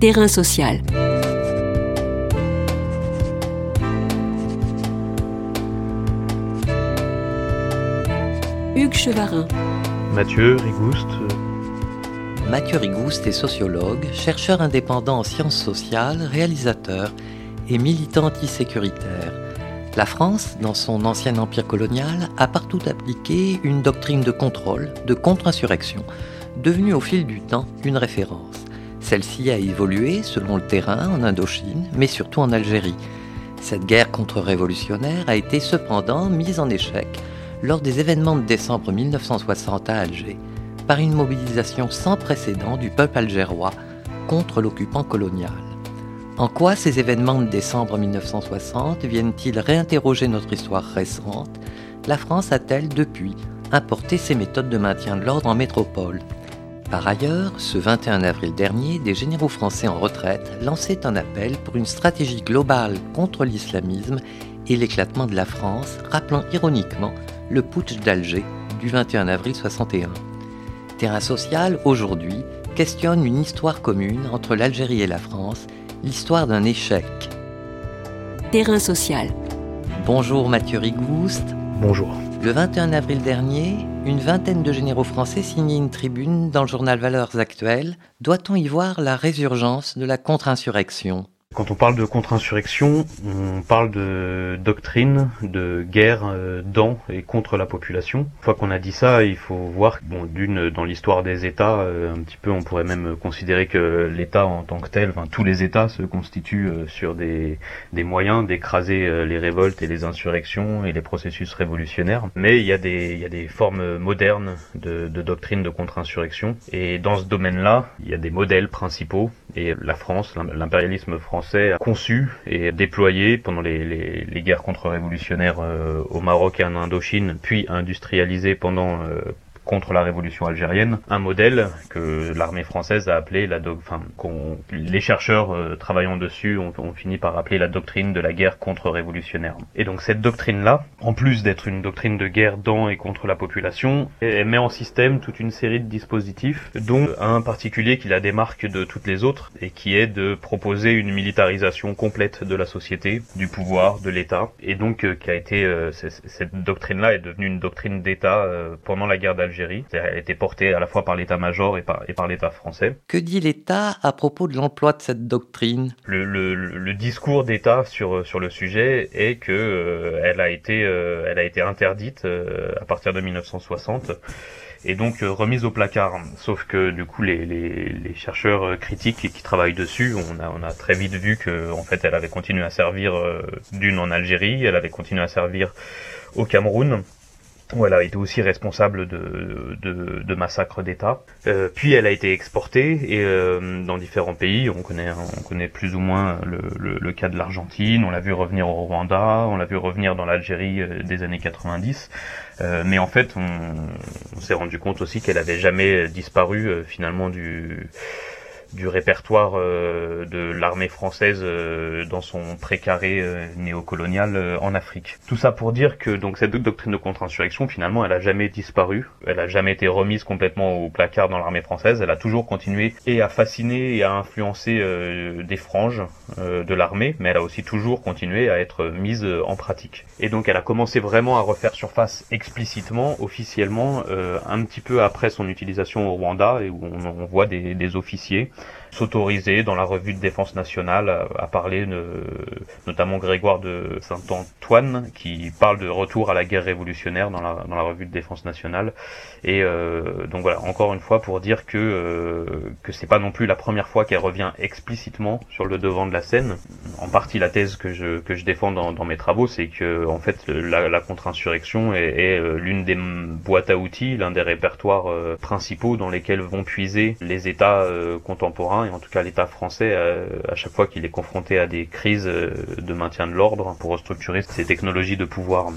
Terrain social. Hugues Chevarin. Mathieu Rigouste. Mathieu Rigouste est sociologue, chercheur indépendant en sciences sociales, réalisateur et militant antisécuritaire. La France, dans son ancien empire colonial, a partout appliqué une doctrine de contrôle, de contre-insurrection, devenue au fil du temps une référence. Celle-ci a évolué selon le terrain en Indochine, mais surtout en Algérie. Cette guerre contre-révolutionnaire a été cependant mise en échec lors des événements de décembre 1960 à Alger, par une mobilisation sans précédent du peuple algérois contre l'occupant colonial. En quoi ces événements de décembre 1960 viennent-ils réinterroger notre histoire récente? La France a-t-elle depuis importé ses méthodes de maintien de l'ordre en métropole? Par ailleurs, ce 21 avril dernier, des généraux français en retraite lançaient un appel pour une stratégie globale contre l'islamisme et l'éclatement de la France, rappelant ironiquement le putsch d'Alger du 21 avril 61. Terrain social, aujourd'hui, questionne une histoire commune entre l'Algérie et la France, l'histoire d'un échec. Terrain social. Bonjour Mathieu Rigouste. Bonjour. Le 21 avril dernier, une vingtaine de généraux français signaient une tribune dans le journal Valeurs Actuelles. Doit-on y voir la résurgence de la contre-insurrection? Quand on parle de contre-insurrection, on parle de doctrine, de guerre euh, dans et contre la population. Une fois qu'on a dit ça, il faut voir, bon, d'une, dans l'histoire des États, euh, un petit peu, on pourrait même considérer que l'État en tant que tel, enfin tous les États se constituent euh, sur des, moyens d'écraser les révoltes et les insurrections et les processus révolutionnaires. Mais il y a des, formes modernes de, de doctrine de contre-insurrection. Et dans ce domaine-là, il y a des modèles principaux. Et la France, l'impérialisme français, a conçu et déployé pendant les guerres contre-révolutionnaires euh, au Maroc et en Indochine, puis industrialisé pendant euh, contre la révolution algérienne, un modèle que l'armée française a appelé la enfin qu'on les chercheurs euh, travaillant dessus ont, ont, fini par appeler la doctrine de la guerre contre-révolutionnaire. Et donc cette doctrine là, en plus d'être une doctrine de guerre dans et contre la population, elle met en système toute une série de dispositifs, dont un particulier qui la démarque de toutes les autres et qui est de proposer une militarisation complète de la société, du pouvoir, de l'État, et donc euh, qui a été euh, cette doctrine là est devenue une doctrine d'État pendant la guerre d'Algérie elle a été portée à la fois par l'état-major et par, et par l'État français. Que dit l'État à propos de l'emploi de cette doctrine? Le, le, le, discours d'État sur, sur le sujet est que euh, elle, a été, euh, elle a été interdite euh, à partir de 1960 et donc remise au placard. Sauf que du coup les, les, les, chercheurs critiques qui travaillent dessus, on a, on a très vite vu que en fait elle avait continué à servir d'une en Algérie, elle avait continué à servir au Cameroun a été aussi responsable de, de, de massacres d'État. Euh, puis elle a été exportée et euh, dans différents pays. On connaît, on connaît plus ou moins le, le, le cas de l'Argentine. On l'a vu revenir au Rwanda. On l'a vu revenir dans l'Algérie euh, des années 90. Euh, mais en fait, on, on s'est rendu compte aussi qu'elle avait jamais disparu euh, finalement du du répertoire euh, de l'armée française euh, dans son précaré euh, néocolonial en Afrique. Tout ça pour dire que donc cette doctrine de contre-insurrection finalement elle a jamais disparu, elle a jamais été remise complètement au placard dans l'armée française, elle a toujours continué et à fasciner et à influencer des franges de l'armée, mais elle a aussi toujours continué à être mise en pratique. Et donc elle a commencé vraiment à refaire surface explicitement, officiellement, un petit peu après son utilisation au Rwanda et où on, on voit des, des officiers s'autoriser dans la revue de défense nationale à, parler notamment Grégoire de Saint-Antoine qui parle de retour à la guerre révolutionnaire dans la, dans la revue de défense nationale. Et euh, donc voilà encore une fois pour dire que euh, que c'est pas non plus la première fois qu'elle revient explicitement sur le devant de la scène. En partie la thèse que je que je défends dans, dans mes travaux c'est que en fait la, la contre-insurrection est, est euh, l'une des boîtes à outils l'un des répertoires euh, principaux dans lesquels vont puiser les États euh, contemporains et en tout cas l'État français euh, à chaque fois qu'il est confronté à des crises euh, de maintien de l'ordre pour restructurer ses technologies de pouvoir.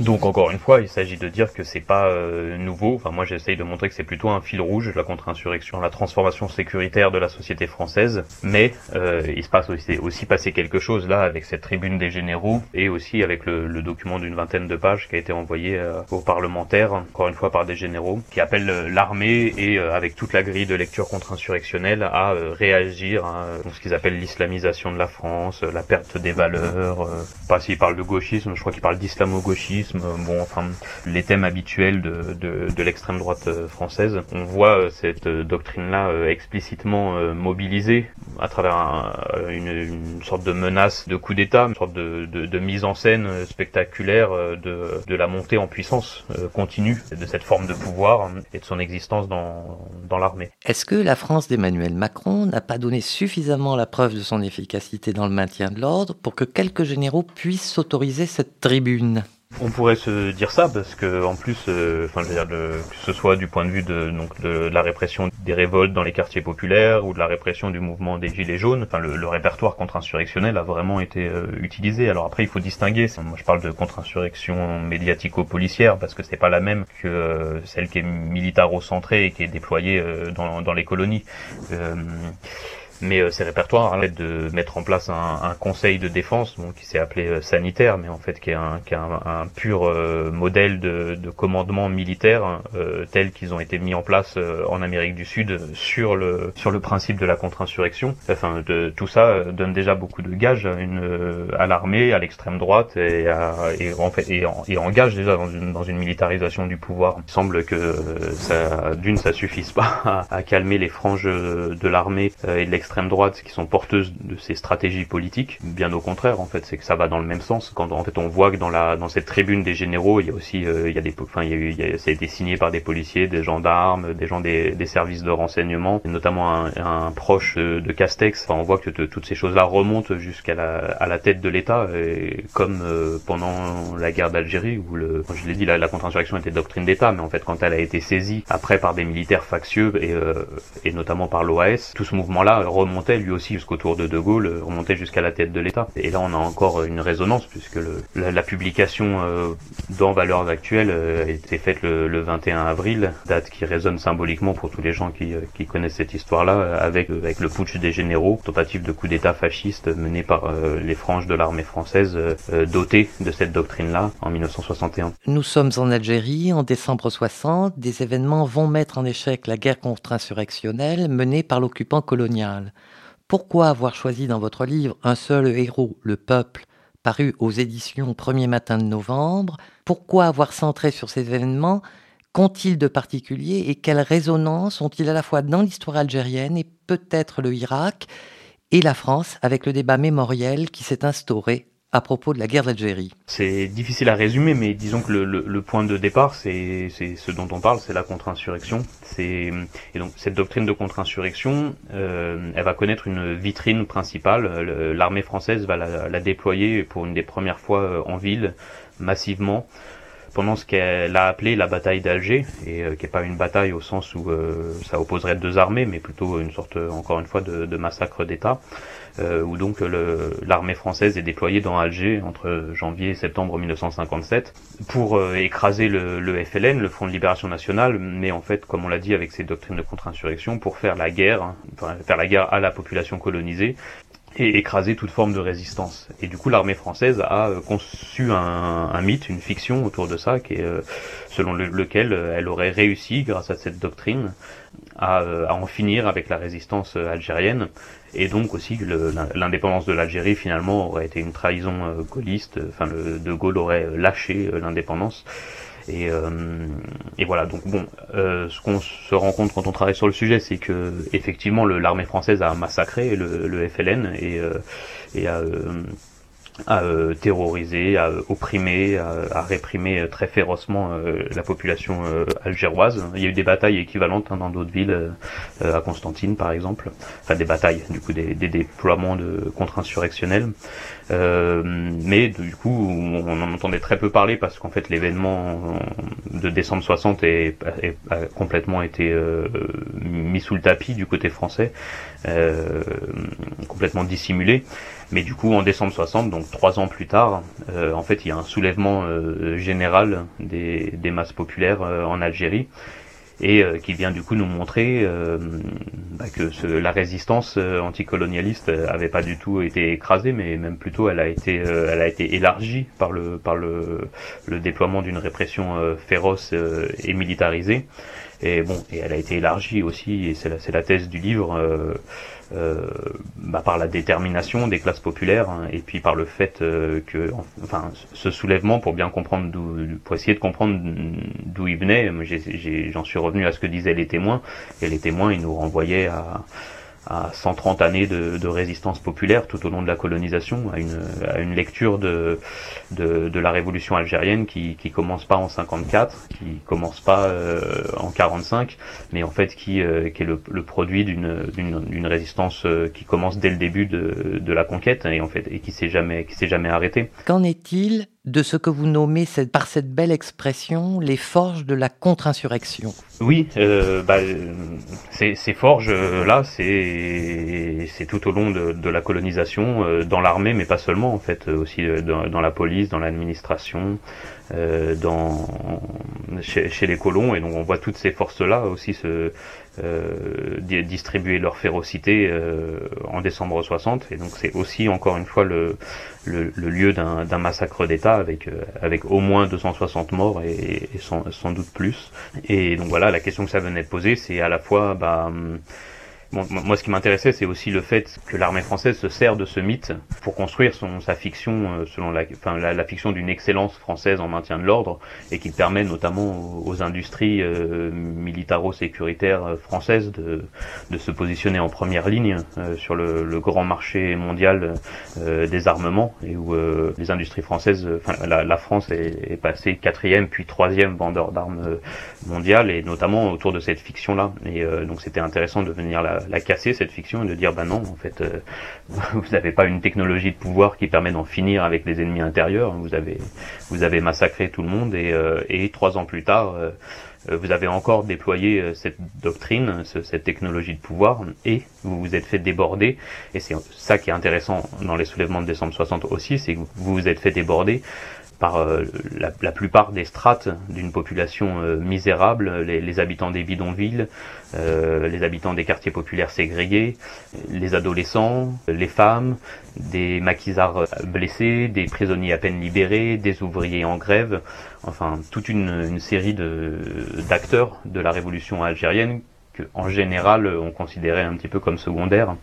Donc encore une fois, il s'agit de dire que c'est pas euh, nouveau. Enfin moi j'essaye de montrer que c'est plutôt un fil rouge, la contre-insurrection, la transformation sécuritaire de la société française. Mais euh, il se passe aussi, aussi passé quelque chose là avec cette tribune des généraux et aussi avec le, le document d'une vingtaine de pages qui a été envoyé euh, aux parlementaires, encore une fois par des généraux, qui appellent euh, l'armée et avec toute la grille de lecture contre-insurrectionnelle à réagir à ce qu'ils appellent l'islamisation de la France, la perte des valeurs. pas s'ils parlent de gauchisme, je crois qu'ils parlent d'islamo-gauchisme bon, enfin, les thèmes habituels de, de, l'extrême droite euh, française. On voit euh, cette euh, doctrine-là explicitement mobilisée à travers une, une, sorte de menace de coup d'État, une sorte de, de, de, mise en scène spectaculaire de, de la montée en puissance continue de cette forme de pouvoir et de son existence dans, dans l'armée. Est-ce que la France d'Emmanuel Macron n'a pas donné suffisamment la preuve de son efficacité dans le maintien de l'ordre pour que quelques généraux puissent s'autoriser cette tribune? On pourrait se dire ça parce que en plus, euh, enfin, je veux dire, que ce soit du point de vue de donc de, la répression des révoltes dans les quartiers populaires ou de la répression du mouvement des gilets jaunes, enfin, le, répertoire contre-insurrectionnel a vraiment été euh, utilisé. Alors après, il faut distinguer. Moi, je parle de contre-insurrection médiatico-policière parce que c'est pas la même que euh, celle qui est militaro-centrée et qui est déployée dans, dans les colonies. Mais euh, ces répertoires permettent de mettre en place un, un conseil de défense bon, qui s'est appelé euh, sanitaire, mais en fait qui est un, qui est un, pur euh, modèle de, de, commandement militaire tel qu'ils ont été mis en place en Amérique du Sud sur le sur le principe de la contre-insurrection. Enfin, de, tout ça donne déjà beaucoup de gages à, une, à l'armée, à l'extrême droite et, à, et en fait et, et engage déjà dans une, dans une militarisation du pouvoir. Il semble que ça d'une ça suffise pas à, à calmer les franges de l'armée et de l'extrême extrême droite qui sont porteuses de ces stratégies politiques. Bien au contraire, en fait, c'est que ça va dans le même sens. Quand en fait on voit que dans la dans cette tribune des généraux, il y a aussi euh, il y a des enfin il y a, il y a, ça a été signé par des policiers, des gendarmes, des gens des, des services de renseignement, et notamment un, un proche de, Castex. Enfin, on voit que toutes ces choses-là remontent jusqu'à la à la tête de l'État, comme euh, pendant la guerre d'Algérie où le je l'ai dit la, la contre-insurrection était doctrine d'État, mais en fait quand elle a été saisie après par des militaires factieux et euh, et notamment par l'OAS, tout ce mouvement-là remontait lui aussi jusqu'au tour de De Gaulle, euh, remontait jusqu'à la tête de l'État. Et là, on a encore une résonance puisque la, publication euh, dans Valeurs Actuelles euh, a été faite le, 21 avril, date qui résonne symboliquement pour tous les gens qui, qui connaissent cette histoire-là, avec, le putsch des généraux, tentative de coup d'État fasciste mené par les franges de l'armée française dotée de cette doctrine-là en 1961. Nous sommes en Algérie en décembre 60. Des événements vont mettre en échec la guerre contre-insurrectionnelle menée par l'occupant colonial. Pourquoi avoir choisi dans votre livre un seul héros, le peuple, paru aux éditions Premier Matin de Novembre? Pourquoi avoir centré sur ces événements? Qu'ont-ils de particulier et quelle résonance ont-ils à la fois dans l'histoire algérienne et peut-être le Irak et la France avec le débat mémoriel qui s'est instauré à propos de la guerre d'Algérie C'est difficile à résumer, mais disons que le, le, point de départ, c'est ce dont on parle, c'est la contre-insurrection. Et donc cette doctrine de contre-insurrection, euh, elle va connaître une vitrine principale. L'armée française va la, la, déployer pour une des premières fois euh, en ville, massivement pendant ce qu'elle a appelé la bataille d'Alger, et euh, qui n'est pas une bataille au sens où euh, ça opposerait deux armées, mais plutôt une sorte, encore une fois, de, de massacre d'État. Euh, où donc l'armée française est déployée dans Alger entre janvier et septembre 1957 pour euh, écraser le, le, FLN, le Front de Libération Nationale, mais en fait, comme on l'a dit avec ses doctrines de contre-insurrection, pour faire la guerre, hein, faire la guerre à la population colonisée et écraser toute forme de résistance. Et du coup, l'armée française a euh, conçu un, mythe, une fiction autour de ça, qui est selon lequel elle aurait réussi, grâce à cette doctrine, à, en finir avec la résistance algérienne et donc aussi l'indépendance de l'Algérie finalement aurait été une trahison euh, gaulliste, enfin De Gaulle aurait euh, lâché euh, l'indépendance. Et, et, voilà, donc bon, ce qu'on se rend compte quand on travaille sur le sujet, c'est que effectivement l'armée française a massacré le, le FLN et, et a à euh, terroriser, à opprimer, à, à réprimer très férocement euh, la population euh, algéroise. Il y a eu des batailles équivalentes hein, dans d'autres villes, à Constantine par exemple, enfin des batailles, du coup des, des déploiements de contre-insurrectionnels. mais du coup, on en entendait très peu parler parce qu'en fait l'événement de décembre 60 est, a complètement été mis sous le tapis du côté français, complètement dissimulé. Mais du coup, en décembre 60, donc trois ans plus tard, en fait, il y a un soulèvement général des, des masses populaires en Algérie et euh, qui vient du coup nous montrer euh, bah, que ce, la résistance euh, anticolonialiste avait pas du tout été écrasée, mais même plutôt elle a été, elle a été élargie par le par le, le déploiement d'une répression féroce et militarisée. Et bon, et elle a été élargie aussi, et c'est la, c'est la thèse du livre euh, bah, par la détermination des classes populaires hein, et puis par le fait euh, que enfin ce soulèvement pour bien comprendre d'où pour essayer de comprendre d'où il venait. J'en suis revenu à ce que disaient les témoins et les témoins ils nous renvoyaient à à 130 années de, de, résistance populaire tout au long de la colonisation, à une, à une lecture de, de, de, la révolution algérienne qui, qui commence pas en 54, qui commence pas euh, en 45, mais en fait qui, euh, qui est le, le produit d'une résistance euh, qui commence dès le début de, de la conquête et en fait et qui s'est jamais qui s'est jamais arrêtée. Qu'en est-il de ce que vous nommez par cette belle expression les forges de la contre-insurrection. Oui, euh, bah, ces, forges-là, c'est tout au long de, la colonisation, euh, dans l'armée, mais pas seulement, en fait, aussi euh, dans, la police, dans l'administration, euh, dans, chez, chez, les colons, et donc on voit toutes ces forces-là aussi se, euh, distribuer leur férocité euh, en décembre 60 et donc c'est aussi encore une fois le, le, le lieu d'un massacre d'État avec euh, avec au moins 260 morts et, et sans, sans, doute plus. Et donc voilà la question que ça venait de poser c'est à la fois bah hum, Bon, moi, ce qui m'intéressait, c'est aussi le fait que l'armée française se sert de ce mythe pour construire son, sa fiction, euh, selon la, enfin, la, fiction d'une excellence française en maintien de l'ordre, et qui permet notamment aux, industries euh, militaro-sécuritaires euh, françaises de, de, se positionner en première ligne euh, sur le, le, grand marché mondial des armements, et où les industries françaises, enfin, la, la, France est, est, passée quatrième puis troisième vendeur d'armes mondial, et notamment autour de cette fiction-là. Et donc, c'était intéressant de venir la la, casser cette fiction et de dire bah non en fait euh, vous n'avez pas une technologie de pouvoir qui permet d'en finir avec les ennemis intérieurs vous avez vous avez massacré tout le monde et, euh, et trois ans plus tard euh, vous avez encore déployé cette doctrine, cette technologie de pouvoir, et vous vous êtes fait déborder. Et c'est ça qui est intéressant dans les soulèvements de décembre 60 aussi, c'est que vous vous êtes fait déborder par euh, la, la, plupart des strates d'une population euh, misérable, les, les, habitants des bidonvilles, euh, les habitants des quartiers populaires ségrégés, les adolescents, les femmes, des maquisards blessés, des prisonniers à peine libérés, des ouvriers en grève, enfin toute une, une série d'acteurs de, la révolution algérienne que en général on considérait un petit peu comme secondaires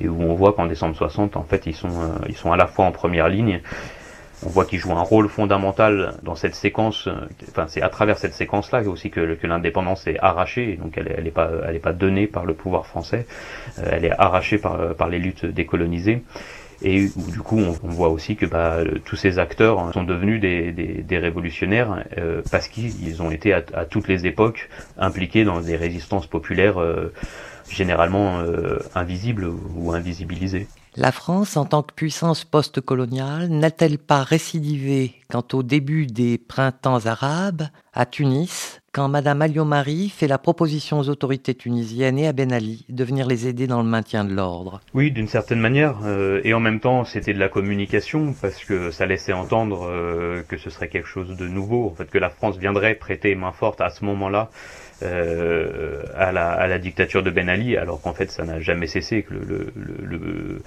et où on voit qu'en décembre 60 en fait ils sont ils sont à la fois en première ligne on voit qu'il joue un rôle fondamental dans cette séquence. Enfin, c'est à travers cette séquence-là aussi que, l'indépendance est arrachée. Donc, elle n'est pas, pas donnée par le pouvoir français. Euh, elle est arrachée par, par les luttes décolonisées. Et du coup, on, voit aussi que bah, tous ces acteurs sont devenus des, des, révolutionnaires euh, parce qu'ils ont été à, toutes les époques impliqués dans des résistances populaires euh, généralement euh, invisibles ou invisibilisées. La France, en tant que puissance post-coloniale, n'a-t-elle pas récidivé quant au début des printemps arabes à Tunis, quand Madame Alliot-Marie fait la proposition aux autorités tunisiennes et à Ben Ali de venir les aider dans le maintien de l'ordre? Oui, d'une certaine manière, euh, et en même temps c'était de la communication, parce que ça laissait entendre euh, que ce serait quelque chose de nouveau, en fait que la France viendrait prêter main forte à ce moment-là euh, à, la, dictature de Ben Ali, alors qu'en fait ça n'a jamais cessé, que le,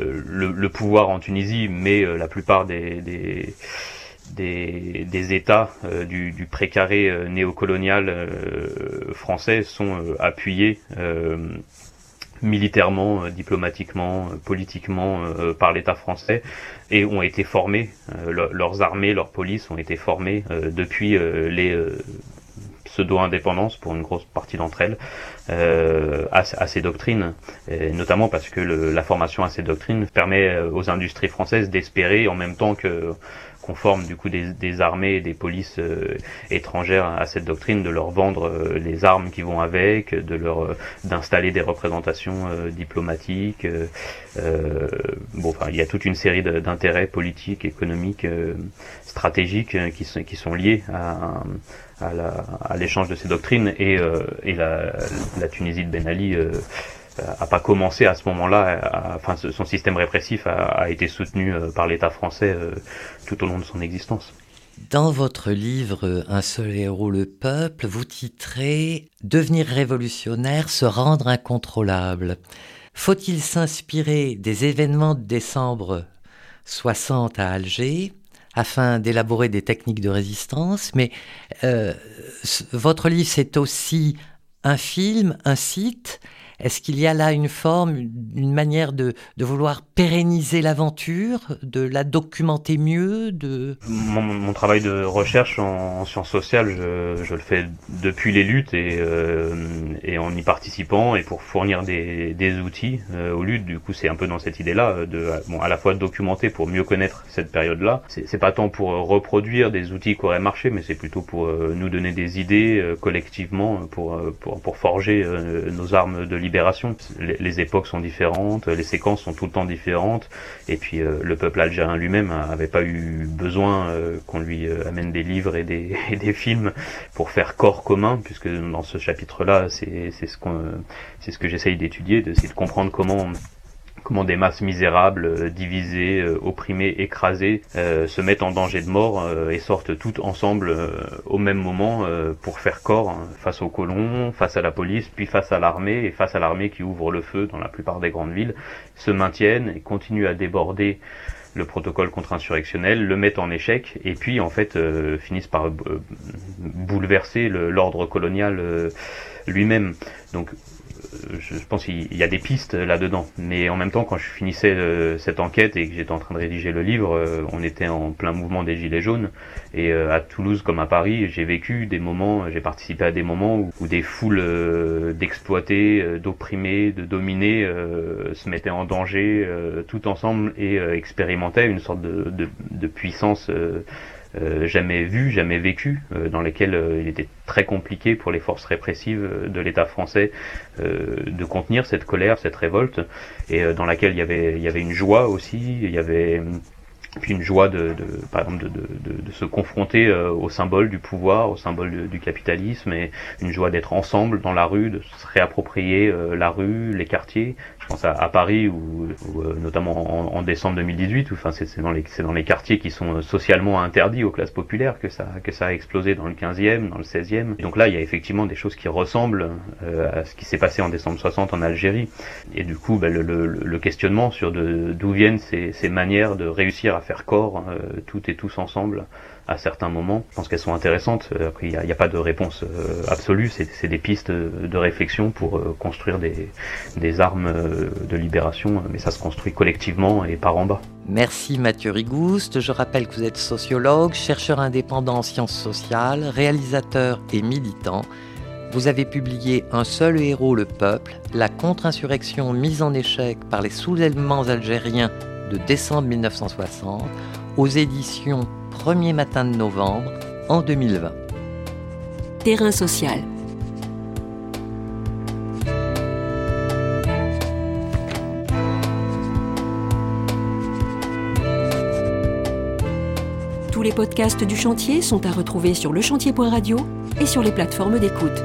euh, pouvoir en Tunisie, mais euh, la plupart des, États du, précaré néocolonial français sont appuyés militairement, diplomatiquement, politiquement par l'État français et ont été formés, leurs armées, leurs polices ont été formées depuis les pseudo-indépendance pour une grosse partie d'entre elles euh, à, ces doctrines, notamment parce que la formation à ces doctrines permet euh, aux industries françaises d'espérer en même temps que qu'on forme du coup des, armées et des polices euh, étrangères à cette doctrine, de leur vendre euh, les armes qui vont avec, de leur d'installer des représentations diplomatiques. bon, enfin, il y a toute une série d'intérêts politiques, économiques, stratégiques qui sont qui liés à, l'échange de ces doctrines et, et la, Tunisie de Ben Ali a pas commencé à ce moment-là. Enfin, son système répressif a, été soutenu par l'État français tout au long de son existence. Dans votre livre Un seul héros, le peuple, vous titrez Devenir révolutionnaire, se rendre incontrôlable. Faut-il s'inspirer des événements de décembre 60 à Alger? Afin d'élaborer des techniques de résistance, mais euh, votre livre, c'est aussi un film, un site, est-ce qu'il y a là une forme, une manière de, vouloir pérenniser l'aventure, de la documenter mieux de... Mon, travail de recherche en, sciences sociales, je, le fais depuis les luttes et, euh, et en y participant et pour fournir des, outils euh, aux luttes. Du coup, c'est un peu dans cette idée-là de bon, à la fois documenter pour mieux connaître cette période-là. C'est pas tant pour reproduire des outils qui auraient marché, mais c'est plutôt pour euh, nous donner des idées collectivement pour, pour, pour forger nos armes de liberté Les, époques sont différentes, les séquences sont tout le temps différentes, et puis euh, le peuple algérien lui-même n'avait pas eu besoin euh, qu'on lui euh, amène des livres et des, films pour faire corps commun, puisque dans ce chapitre-là, c'est ce qu'on, c'est ce que j'essaye d'étudier, d'essayer de comprendre comment comment des masses misérables, euh, divisées, euh, opprimées, écrasées, euh, se mettent en danger de mort et sortent toutes ensemble au même moment pour faire corps hein, face aux colons, face à la police, puis face à l'armée, et face à l'armée qui ouvre le feu dans la plupart des grandes villes, se maintiennent et continuent à déborder le protocole contre-insurrectionnel, le mettent en échec, et puis en fait finissent par bouleverser l'ordre colonial lui-même. Donc je pense qu'il y a des pistes là-dedans. Mais en même temps, quand je finissais euh, cette enquête et que j'étais en train de rédiger le livre, euh, on était en plein mouvement des Gilets jaunes. Et euh, à Toulouse comme à Paris, j'ai vécu des moments, j'ai participé à des moments où, des foules d'exploités, d'opprimés, de dominés se mettaient en danger tout ensemble et expérimentaient une sorte de, puissance euh, jamais vu, jamais vécu, euh, dans lesquels euh, il était très compliqué pour les forces répressives de l'État français de contenir cette colère, cette révolte, et dans laquelle il y avait, une joie aussi, il y avait puis une joie de, par exemple de, de, se confronter au symbole du pouvoir, au symbole du capitalisme, et une joie d'être ensemble dans la rue, de se réapproprier la rue, les quartiers, pense à, Paris ou, euh, notamment en, décembre 2018 enfin c'est dans les c'est dans les quartiers qui sont socialement interdits aux classes populaires que ça que ça a explosé dans le 15e dans le 16e donc là il y a effectivement des choses qui ressemblent euh, à ce qui s'est passé en décembre 60 en Algérie. Et du coup ben, le, le, questionnement sur d'où viennent ces, ces manières de réussir à faire corps euh, toutes et tous ensemble à certains moments. Je pense qu'elles sont intéressantes. Euh, après, il n'y a, pas de réponse euh, absolue. C'est des pistes de réflexion pour euh, construire des, armes de libération, mais ça se construit collectivement et par en bas. Merci Mathieu Rigouste. Je rappelle que vous êtes sociologue, chercheur indépendant en sciences sociales, réalisateur et militant. Vous avez publié Un seul héros, le peuple, la contre-insurrection mise en échec par les soulèvements algériens de décembre 1960 aux éditions premier matin de novembre en 2020. Terrain social. Tous les podcasts du chantier sont à retrouver sur lechantier.radio et sur les plateformes d'écoute.